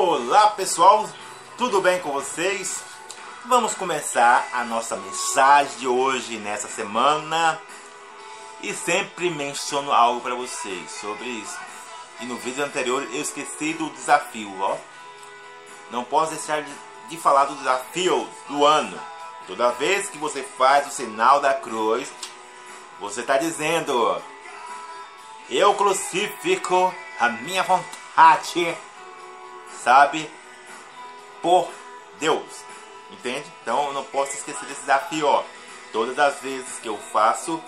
Olá pessoal, tudo bem com vocês? Vamos começar a nossa mensagem de hoje nessa semana e sempre menciono algo para vocês sobre isso. E no vídeo anterior eu esqueci do desafio, ó. Não posso deixar de, de falar do desafio do ano. Toda vez que você faz o sinal da cruz, você está dizendo: Eu crucifico a minha vontade sabe, por Deus. Entende? Então eu não posso esquecer desse desafio. Ó. Todas as vezes que eu faço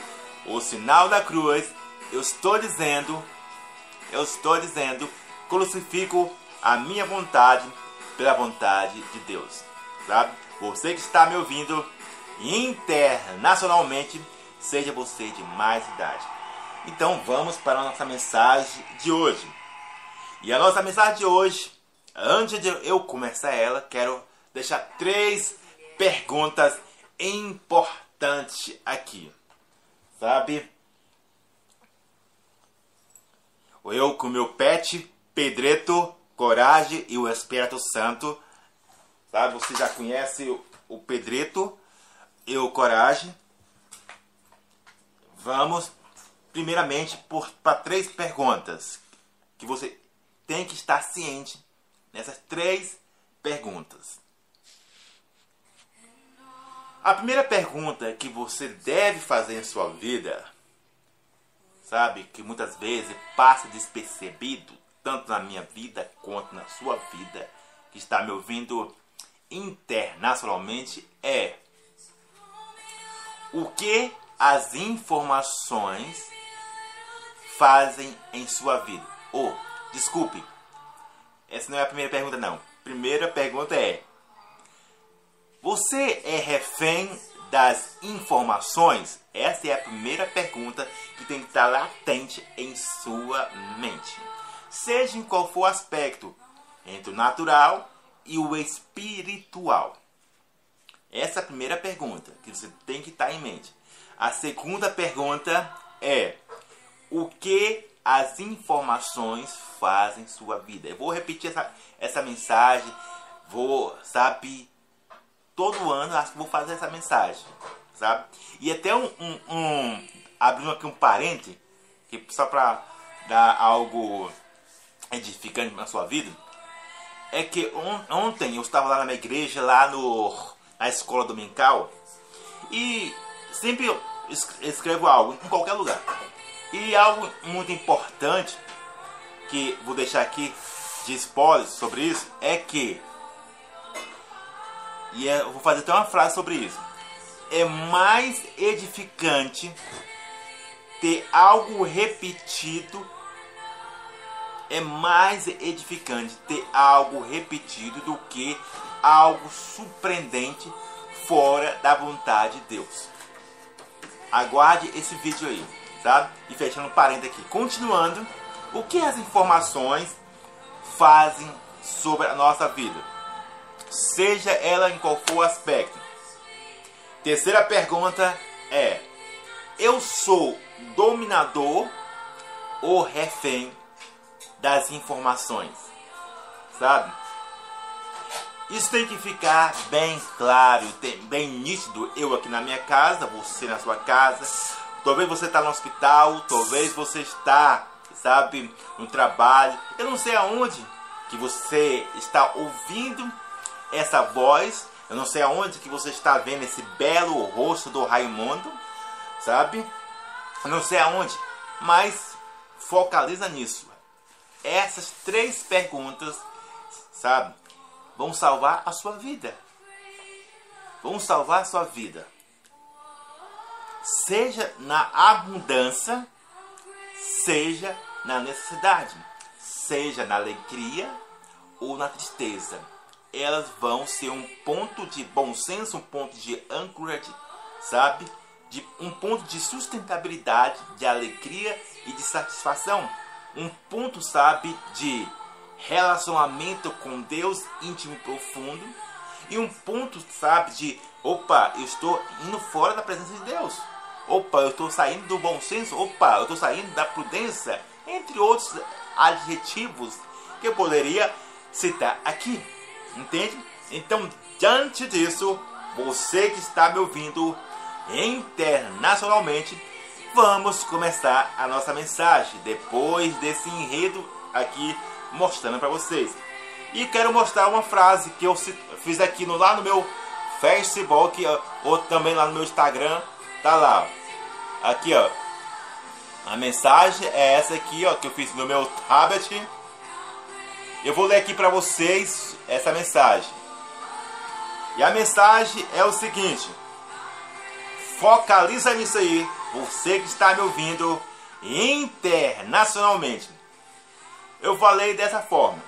o sinal da cruz, eu estou dizendo, eu estou dizendo, crucifico a minha vontade pela vontade de Deus. Sabe? Você que está me ouvindo internacionalmente, seja você de mais idade. Então vamos para a nossa mensagem de hoje. E a nossa mensagem de hoje Antes de eu começar ela, quero deixar três perguntas importantes aqui. Sabe? Eu com meu pet, Pedreto, Coragem e o Espírito Santo. Sabe? Você já conhece o Pedreto e o Coragem. Vamos primeiramente para três perguntas que você tem que estar ciente nessas três perguntas. A primeira pergunta que você deve fazer em sua vida, sabe, que muitas vezes passa despercebido, tanto na minha vida quanto na sua vida, que está me ouvindo internacionalmente, é o que as informações fazem em sua vida? Ou, desculpe, essa não é a primeira pergunta, não. Primeira pergunta é: Você é refém das informações? Essa é a primeira pergunta que tem que estar latente em sua mente. Seja em qual for o aspecto, entre o natural e o espiritual. Essa é a primeira pergunta que você tem que estar em mente. A segunda pergunta é: O que as informações fazem sua vida. Eu vou repetir essa, essa mensagem, vou, sabe, todo ano acho que vou fazer essa mensagem, sabe? E até um, um, um abrindo aqui um parente, que só para dar algo edificante na sua vida, é que on, ontem eu estava lá na minha igreja, lá no, na escola dominical, e sempre escrevo algo em qualquer lugar. E algo muito importante que vou deixar aqui de spoiler sobre isso é que e é, eu vou fazer até uma frase sobre isso. É mais edificante ter algo repetido é mais edificante ter algo repetido do que algo surpreendente fora da vontade de Deus. Aguarde esse vídeo aí sabe? E fechando parênteses aqui. Continuando, o que as informações fazem sobre a nossa vida? Seja ela em qual for o aspecto. Terceira pergunta é: Eu sou dominador ou refém das informações? Sabe? Isso tem que ficar bem claro, bem nítido. Eu aqui na minha casa, você na sua casa, Talvez você está no hospital, talvez você está, sabe, no trabalho. Eu não sei aonde que você está ouvindo essa voz. Eu não sei aonde que você está vendo esse belo rosto do Raimundo, sabe? Eu não sei aonde, mas focaliza nisso. Essas três perguntas, sabe, vão salvar a sua vida. Vão salvar a sua vida seja na abundância, seja na necessidade, seja na alegria ou na tristeza. Elas vão ser um ponto de bom senso, um ponto de ancoragem, sabe? De um ponto de sustentabilidade, de alegria e de satisfação. Um ponto, sabe, de relacionamento com Deus íntimo e profundo. E um ponto, sabe, de opa, eu estou indo fora da presença de Deus. Opa, eu estou saindo do bom senso. Opa, eu estou saindo da prudência. Entre outros adjetivos que eu poderia citar aqui. Entende? Então, diante disso, você que está me ouvindo internacionalmente, vamos começar a nossa mensagem depois desse enredo aqui mostrando para vocês. E quero mostrar uma frase que eu fiz aqui no, lá no meu Facebook ou também lá no meu Instagram. Tá lá. Aqui, ó. A mensagem é essa aqui, ó, que eu fiz no meu tablet. Eu vou ler aqui para vocês essa mensagem. E a mensagem é o seguinte: Focaliza nisso aí, você que está me ouvindo internacionalmente. Eu falei dessa forma.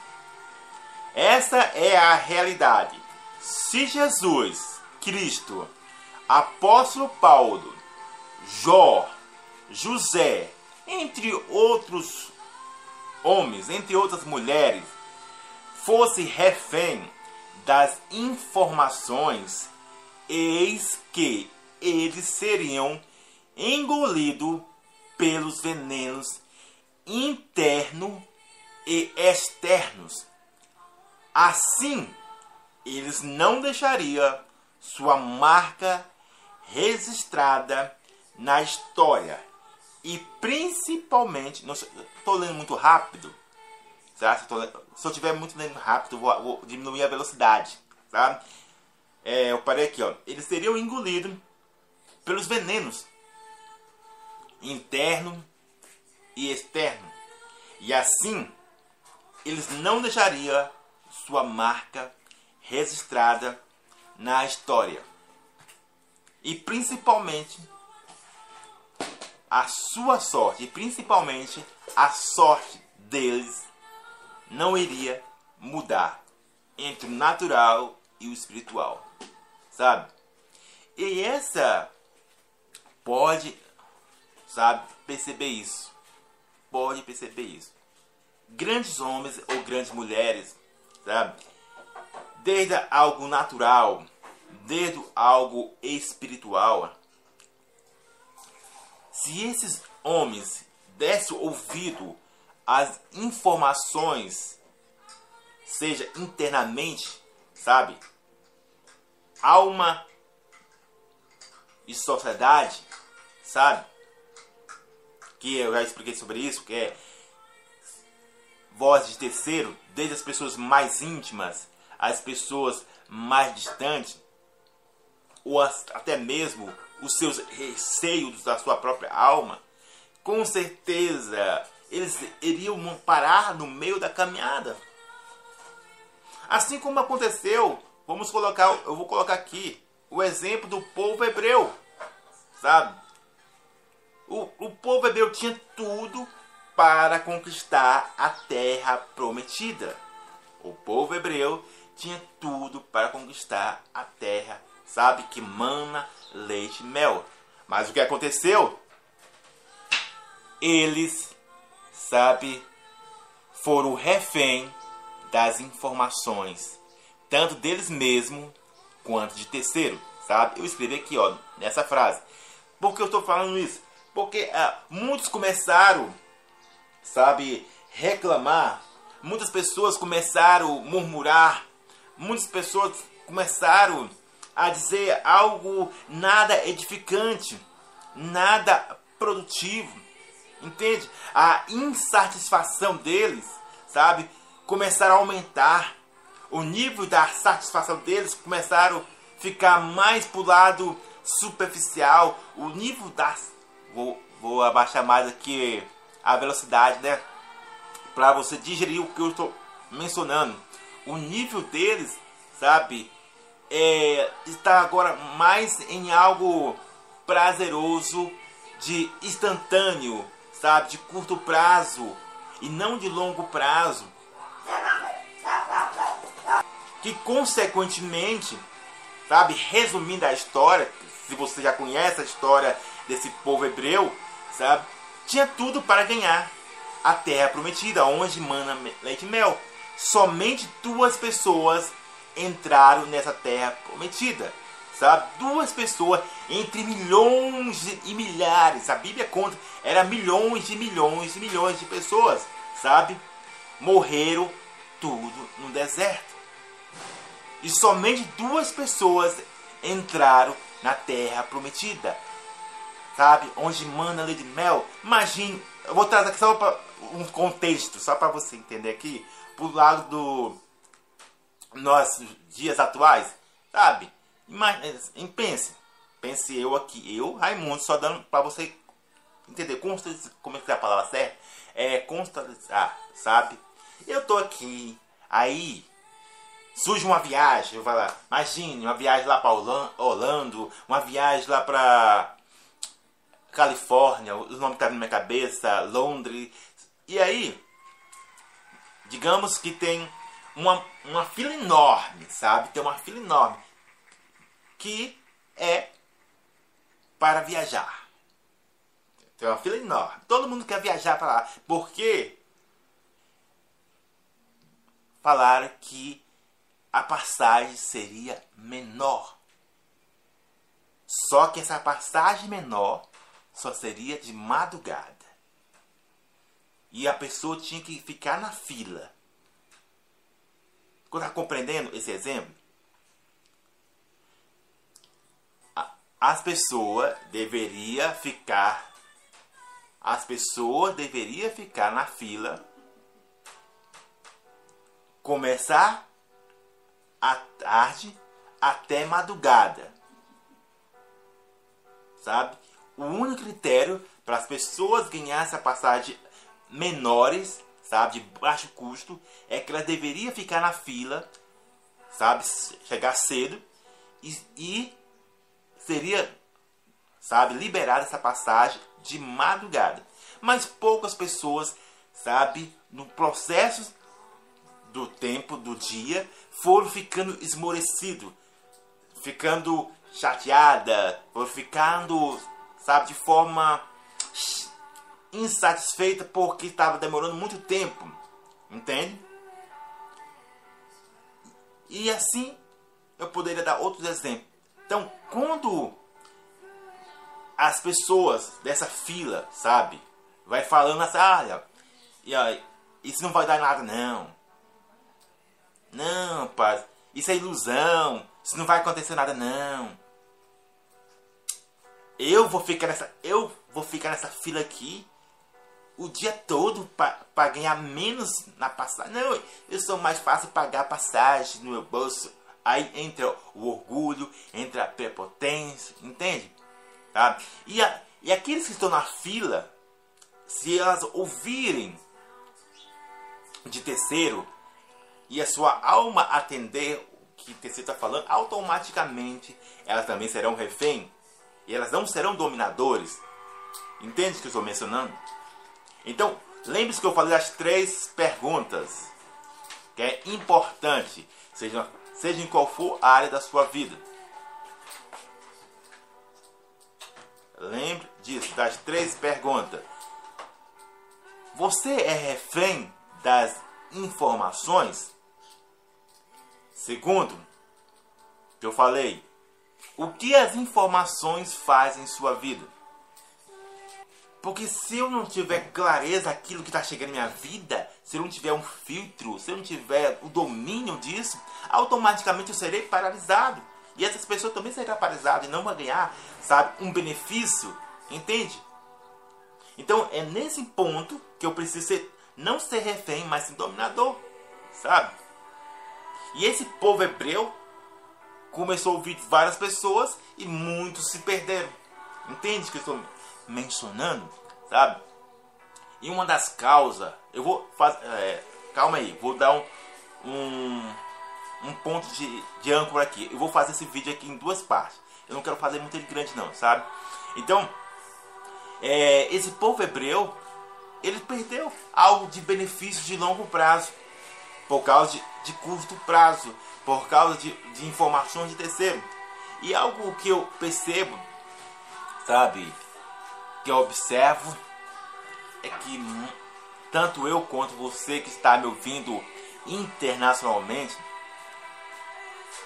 Essa é a realidade. Se Jesus Cristo, apóstolo Paulo, Jó, José, entre outros homens, entre outras mulheres, fosse refém das informações, eis que eles seriam engolidos pelos venenos internos e externos. Assim, eles não deixariam sua marca registrada na história e principalmente, estou lendo muito rápido, tá? se, eu estiver muito lendo rápido, vou, vou, diminuir a velocidade, tá? É, eu parei aqui, ó. Eles seriam engolidos pelos venenos interno e externo, e assim eles não deixariam sua marca registrada na história. E principalmente a sua sorte, e principalmente a sorte deles, não iria mudar entre o natural e o espiritual. Sabe? E essa pode, sabe, perceber isso. Pode perceber isso. Grandes homens ou grandes mulheres, sabe? Desde algo natural, desde algo espiritual, se esses homens dessem ouvido às informações, seja internamente, sabe? Alma e sociedade, sabe? Que eu já expliquei sobre isso, que é voz de terceiro, desde as pessoas mais íntimas às pessoas mais distantes, ou até mesmo os seus receios da sua própria alma, com certeza eles iriam parar no meio da caminhada. Assim como aconteceu, vamos colocar, eu vou colocar aqui o exemplo do povo hebreu, sabe? O, o povo hebreu tinha tudo para conquistar a terra prometida. O povo hebreu tinha tudo para conquistar a terra prometida sabe? Que mana leite mel. Mas o que aconteceu? Eles, sabe, foram refém das informações, tanto deles mesmos quanto de terceiro, sabe? Eu escrevi aqui, ó, nessa frase. Por que eu estou falando isso? Porque ah, muitos começaram, sabe, reclamar. Muitas pessoas começaram murmurar. Muitas pessoas começaram a dizer algo nada edificante, nada produtivo. Entende? A insatisfação deles, sabe, começaram a aumentar. O nível da satisfação deles começaram a ficar mais para o lado superficial. O nível da. Vou, vou abaixar mais aqui a velocidade, né? Para você digerir o que eu estou mencionando. O nível deles, sabe, é, está agora mais em algo prazeroso, de instantâneo, sabe, de curto prazo e não de longo prazo. Que consequentemente, sabe, resumindo a história, se você já conhece a história desse povo hebreu, sabe, tinha tudo para ganhar a terra prometida, onde mana leite e mel. Somente duas pessoas entraram nessa terra prometida. Sabe? Duas pessoas entre milhões e milhares. A Bíblia conta, era milhões e milhões e milhões de pessoas, sabe? Morreram tudo no deserto. E somente duas pessoas entraram na terra prometida. Sabe? Onde manda lei de mel. Imagine, eu vou trazer aqui só um contexto, só para você entender aqui, pro lado do nossos dias atuais, sabe? Imagine, pense, pense eu aqui, eu, Raimundo, só dando para você entender. Como, é que é a palavra certa, é constatizar, sabe? Eu tô aqui, aí surge uma viagem, eu vou lá, imagine uma viagem lá para Orlando, uma viagem lá para Califórnia, os nomes estão tá na minha cabeça, Londres, e aí, digamos que tem uma, uma fila enorme, sabe? Tem uma fila enorme que é para viajar. Tem uma fila enorme. Todo mundo quer viajar para lá. Porque falaram que a passagem seria menor. Só que essa passagem menor só seria de madrugada. E a pessoa tinha que ficar na fila. Está compreendendo esse exemplo? As pessoas deveriam ficar as pessoas deveriam ficar na fila, começar à tarde até madrugada. Sabe? O único critério para as pessoas ganharem essa passagem menores, sabe, de baixo custo, é que elas deveriam ficar na fila, sabe, chegar cedo e, e seria, sabe, liberada essa passagem de madrugada. Mas poucas pessoas, sabe, no processo do tempo, do dia, foram ficando esmorecido, ficando chateada, foram ficando, sabe, de forma insatisfeita porque estava demorando muito tempo, entende? E assim eu poderia dar outros exemplos. Então, quando as pessoas dessa fila, sabe? Vai falando assim, olha, e aí, isso não vai dar nada não. Não, pai, isso é ilusão. Isso não vai acontecer nada não. Eu vou ficar nessa, eu vou ficar nessa fila aqui o dia todo para ganhar menos na passagem. Não, eu sou mais fácil pagar passagem no meu bolso. Aí entra o orgulho, entra a prepotência, entende? Tá? E, a, e aqueles que estão na fila, se elas ouvirem de terceiro e a sua alma atender o que o terceiro está falando, automaticamente elas também serão refém e elas não serão dominadores. Entende o que eu estou mencionando? Então, lembre-se que eu falei das três perguntas, que é importante, seja, seja em qual for a área da sua vida. Lembre disso, das três perguntas. Você é refém das informações? Segundo, que eu falei, o que as informações fazem em sua vida? Porque se eu não tiver clareza aquilo que está chegando em minha vida, se eu não tiver um filtro, se eu não tiver o domínio disso, automaticamente eu serei paralisado. E essas pessoas também serão paralisadas e não vão ganhar, sabe, um benefício. Entende? Então é nesse ponto que eu preciso ser, não ser refém, mas ser dominador. Sabe? E esse povo hebreu começou a ouvir várias pessoas e muitos se perderam. Entende que eu estou mencionando? Sabe? E uma das causas, eu vou fazer. É, calma aí, vou dar um, um um ponto de, de âncora aqui. Eu vou fazer esse vídeo aqui em duas partes. Eu não quero fazer muito ele grande não, sabe? Então, é, esse povo hebreu, ele perdeu algo de benefício de longo prazo. Por causa de, de curto prazo. Por causa de, de informações de terceiro. E algo que eu percebo, sabe? Que eu observo é que tanto eu quanto você que está me ouvindo internacionalmente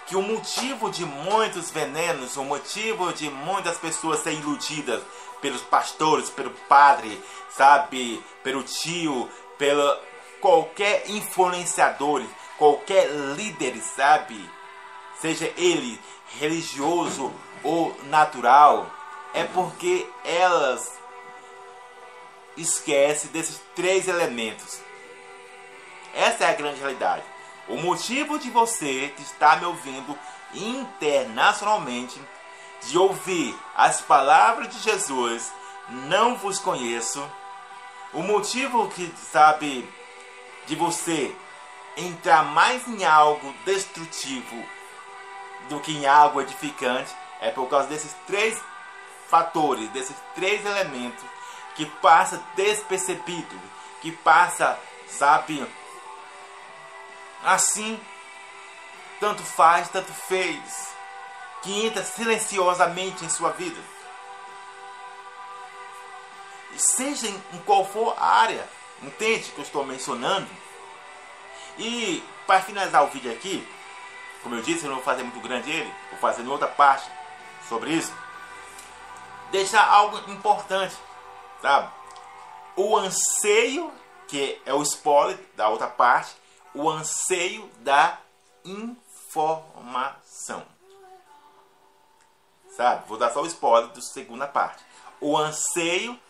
que o motivo de muitos venenos, o motivo de muitas pessoas serem iludidas pelos pastores, pelo padre, sabe, pelo tio, pela qualquer influenciador, qualquer líder, sabe? Seja ele religioso ou natural, é porque elas esquecem desses três elementos. Essa é a grande realidade. O motivo de você estar me ouvindo internacionalmente, de ouvir as palavras de Jesus, não vos conheço. O motivo que sabe de você entrar mais em algo destrutivo do que em algo edificante é por causa desses três fatores, desses três elementos que passa despercebido, que passa, sabe, assim, tanto faz, tanto fez, que entra silenciosamente em sua vida. Seja em qual for a área, entende que eu estou mencionando? E para finalizar o vídeo aqui, como eu disse, eu não vou fazer muito grande ele, vou fazer outra parte sobre isso. Deixar algo importante, sabe? O anseio, que é o spoiler da outra parte, o anseio da informação. Sabe? Vou dar só o spoiler da segunda parte. O anseio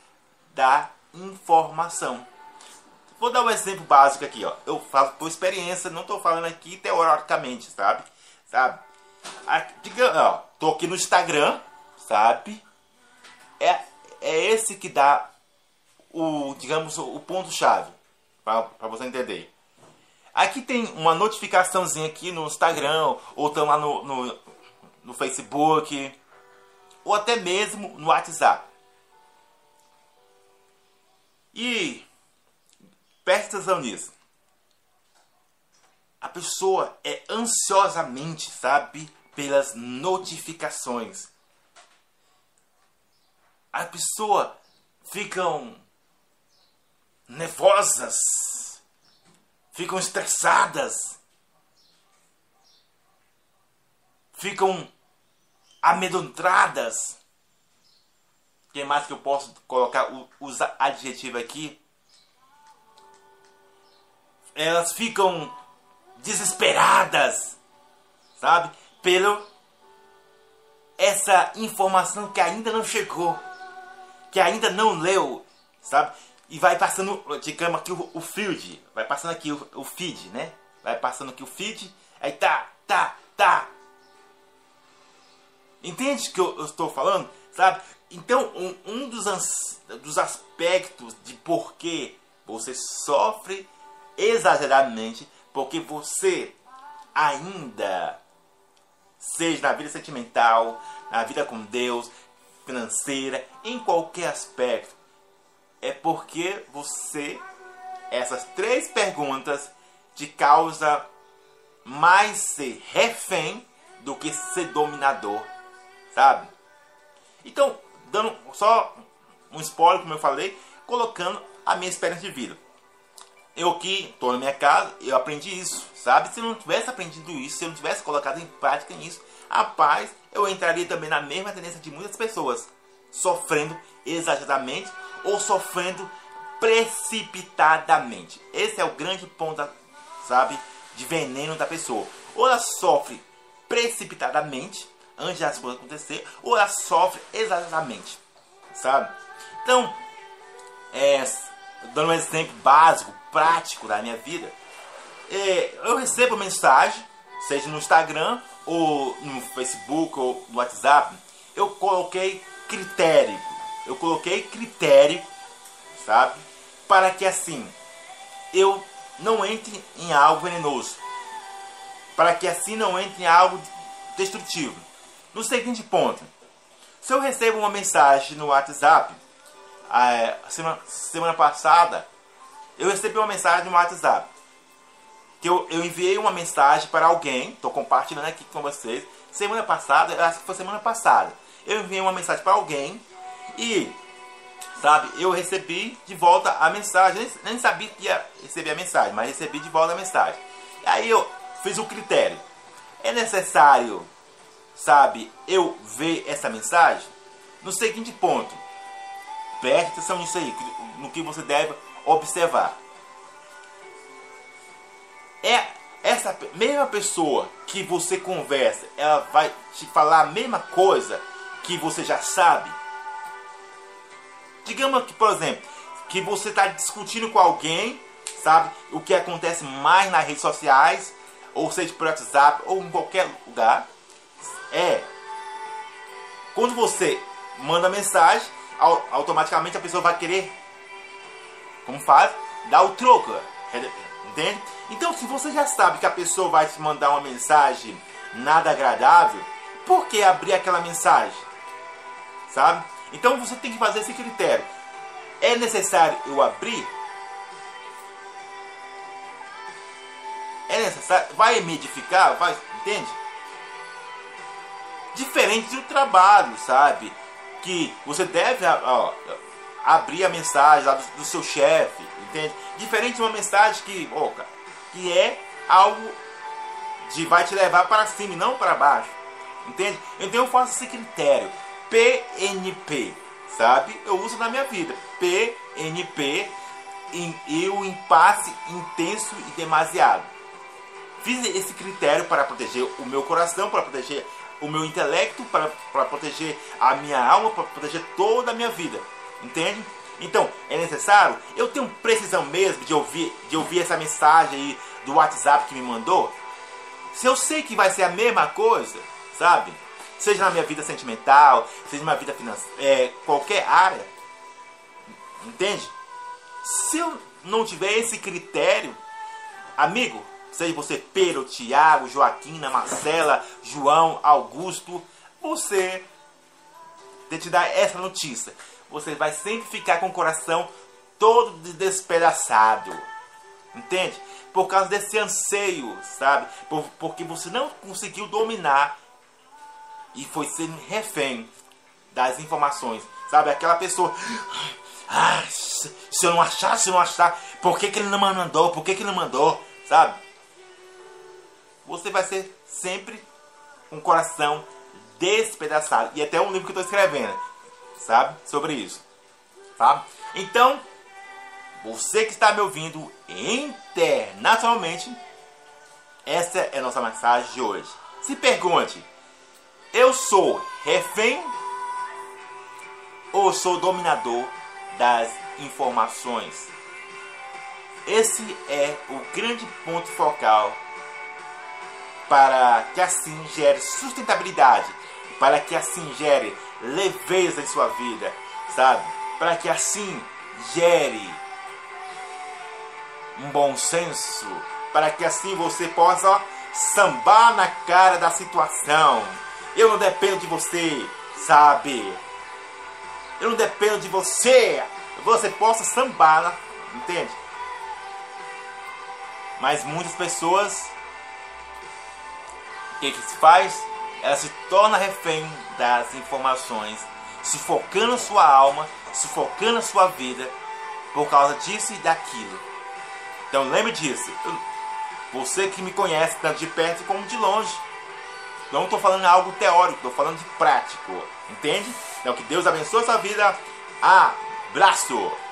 da informação. Vou dar um exemplo básico aqui, ó. Eu falo por experiência, não estou falando aqui teoricamente, sabe? Sabe? Diga, ó, tô aqui no Instagram, sabe? É, é esse que dá o, digamos, o ponto chave para você entender. Aqui tem uma notificaçãozinha aqui no Instagram, ou estão lá no, no, no Facebook, ou até mesmo no WhatsApp. E Preste atenção nisso. A pessoa é ansiosamente, sabe, pelas notificações. A pessoa ficam nervosas, ficam estressadas, ficam amedrontadas. Quem mais que eu posso colocar os adjetivos aqui? elas ficam desesperadas, sabe? Pelo essa informação que ainda não chegou, que ainda não leu, sabe? E vai passando, digamos aqui o, o feed, vai passando aqui o, o feed, né? Vai passando aqui o feed, aí tá, tá, tá. Entende que eu, eu, estou falando? Sabe? Então, um, um dos, dos aspectos de por que você sofre exageradamente, porque você ainda, seja na vida sentimental, na vida com Deus, financeira, em qualquer aspecto, é porque você, essas três perguntas, te causa mais ser refém do que ser dominador, sabe? Então, dando só um spoiler, como eu falei, colocando a minha experiência de vida eu que estou na minha casa, eu aprendi isso, sabe? Se eu não tivesse aprendido isso, se eu não tivesse colocado em prática isso, rapaz, eu entraria também na mesma tendência de muitas pessoas, sofrendo exageradamente ou sofrendo precipitadamente. Esse é o grande ponto, sabe, de veneno da pessoa. Ou ela sofre precipitadamente, antes das coisas acontecer, ou ela sofre exageradamente, sabe? Então, é, dando um exemplo básico, prático da minha vida, é, eu recebo mensagem, seja no Instagram, ou no Facebook, ou no WhatsApp, eu coloquei critério. Eu coloquei critério, sabe? Para que assim eu não entre em algo venenoso. Para que assim não entre em algo destrutivo. No seguinte ponto, se eu recebo uma mensagem no WhatsApp, a semana, semana passada, eu recebi uma mensagem no WhatsApp. Que eu, eu enviei uma mensagem para alguém, estou compartilhando aqui com vocês. Semana passada, acho que foi semana passada. Eu enviei uma mensagem para alguém e, sabe, eu recebi de volta a mensagem. Nem, nem sabia que ia receber a mensagem, mas recebi de volta a mensagem. Aí eu fiz o critério. É necessário, sabe, eu ver essa mensagem? No seguinte ponto Preste atenção nisso aí, no que você deve observar. É, essa mesma pessoa que você conversa, ela vai te falar a mesma coisa que você já sabe. Digamos que, por exemplo, que você está discutindo com alguém, sabe? O que acontece mais nas redes sociais, ou seja por WhatsApp, ou em qualquer lugar, é quando você manda mensagem, automaticamente a pessoa vai querer, como faz, dar o troco, entende? Então, se você já sabe que a pessoa vai te mandar uma mensagem nada agradável, por que abrir aquela mensagem? Sabe? Então você tem que fazer esse critério. É necessário eu abrir? É necessário? Vai me edificar? Vai, entende? Diferente do trabalho, sabe? Que você deve ó, abrir a mensagem do, seu chefe, entende? Diferente de uma mensagem que, ó, que é algo de vai te levar para cima e não para baixo, entende? Então eu faço esse critério. PNP, sabe? Eu uso na minha vida. PNP e o impasse intenso e demasiado. Fiz esse critério para proteger o meu coração, para proteger o meu intelecto, para, proteger a minha alma, para proteger toda a minha vida. Entende? Então, é necessário? Eu tenho precisão mesmo de ouvir, de ouvir essa mensagem aí do WhatsApp que me mandou? Se eu sei que vai ser a mesma coisa, sabe? Seja na minha vida sentimental, seja na minha vida financeira, é, qualquer área. Entende? Se eu não tiver esse critério, amigo, seja você Pedro, Tiago, Joaquina, Marcela, João, Augusto, você de te dar essa notícia. Você vai sempre ficar com o coração todo despedaçado. Entende? Por causa desse anseio, sabe? Por, porque você não conseguiu dominar e foi sendo refém das informações. Sabe? Aquela pessoa. Ah, se eu não achar, se eu não achar, por que, que ele não mandou? Por que, que ele não mandou? Sabe? Você vai ser sempre um coração despedaçado. E até um livro que eu estou escrevendo, sabe? Sobre isso. Tá? Então, você que está me ouvindo internacionalmente, essa é a nossa mensagem de hoje. Se pergunte, eu sou refém ou sou dominador das informações? Esse é o grande ponto focal para que assim gere sustentabilidade, para que assim gere leveza em sua vida, sabe? Para que assim gere um bom senso, para que assim você possa sambar na cara da situação eu não dependo de você, sabe? Eu não dependo de você. Você possa sambar, entende? Mas muitas pessoas, o que, que se faz? Ela se torna refém das informações, sufocando sua alma, sufocando sua vida por causa disso e daquilo. Então lembre disso. Você que me conhece tanto de perto como de longe. Não estou falando algo teórico, estou falando de prático. Entende? Então que Deus abençoe a sua vida. Abraço!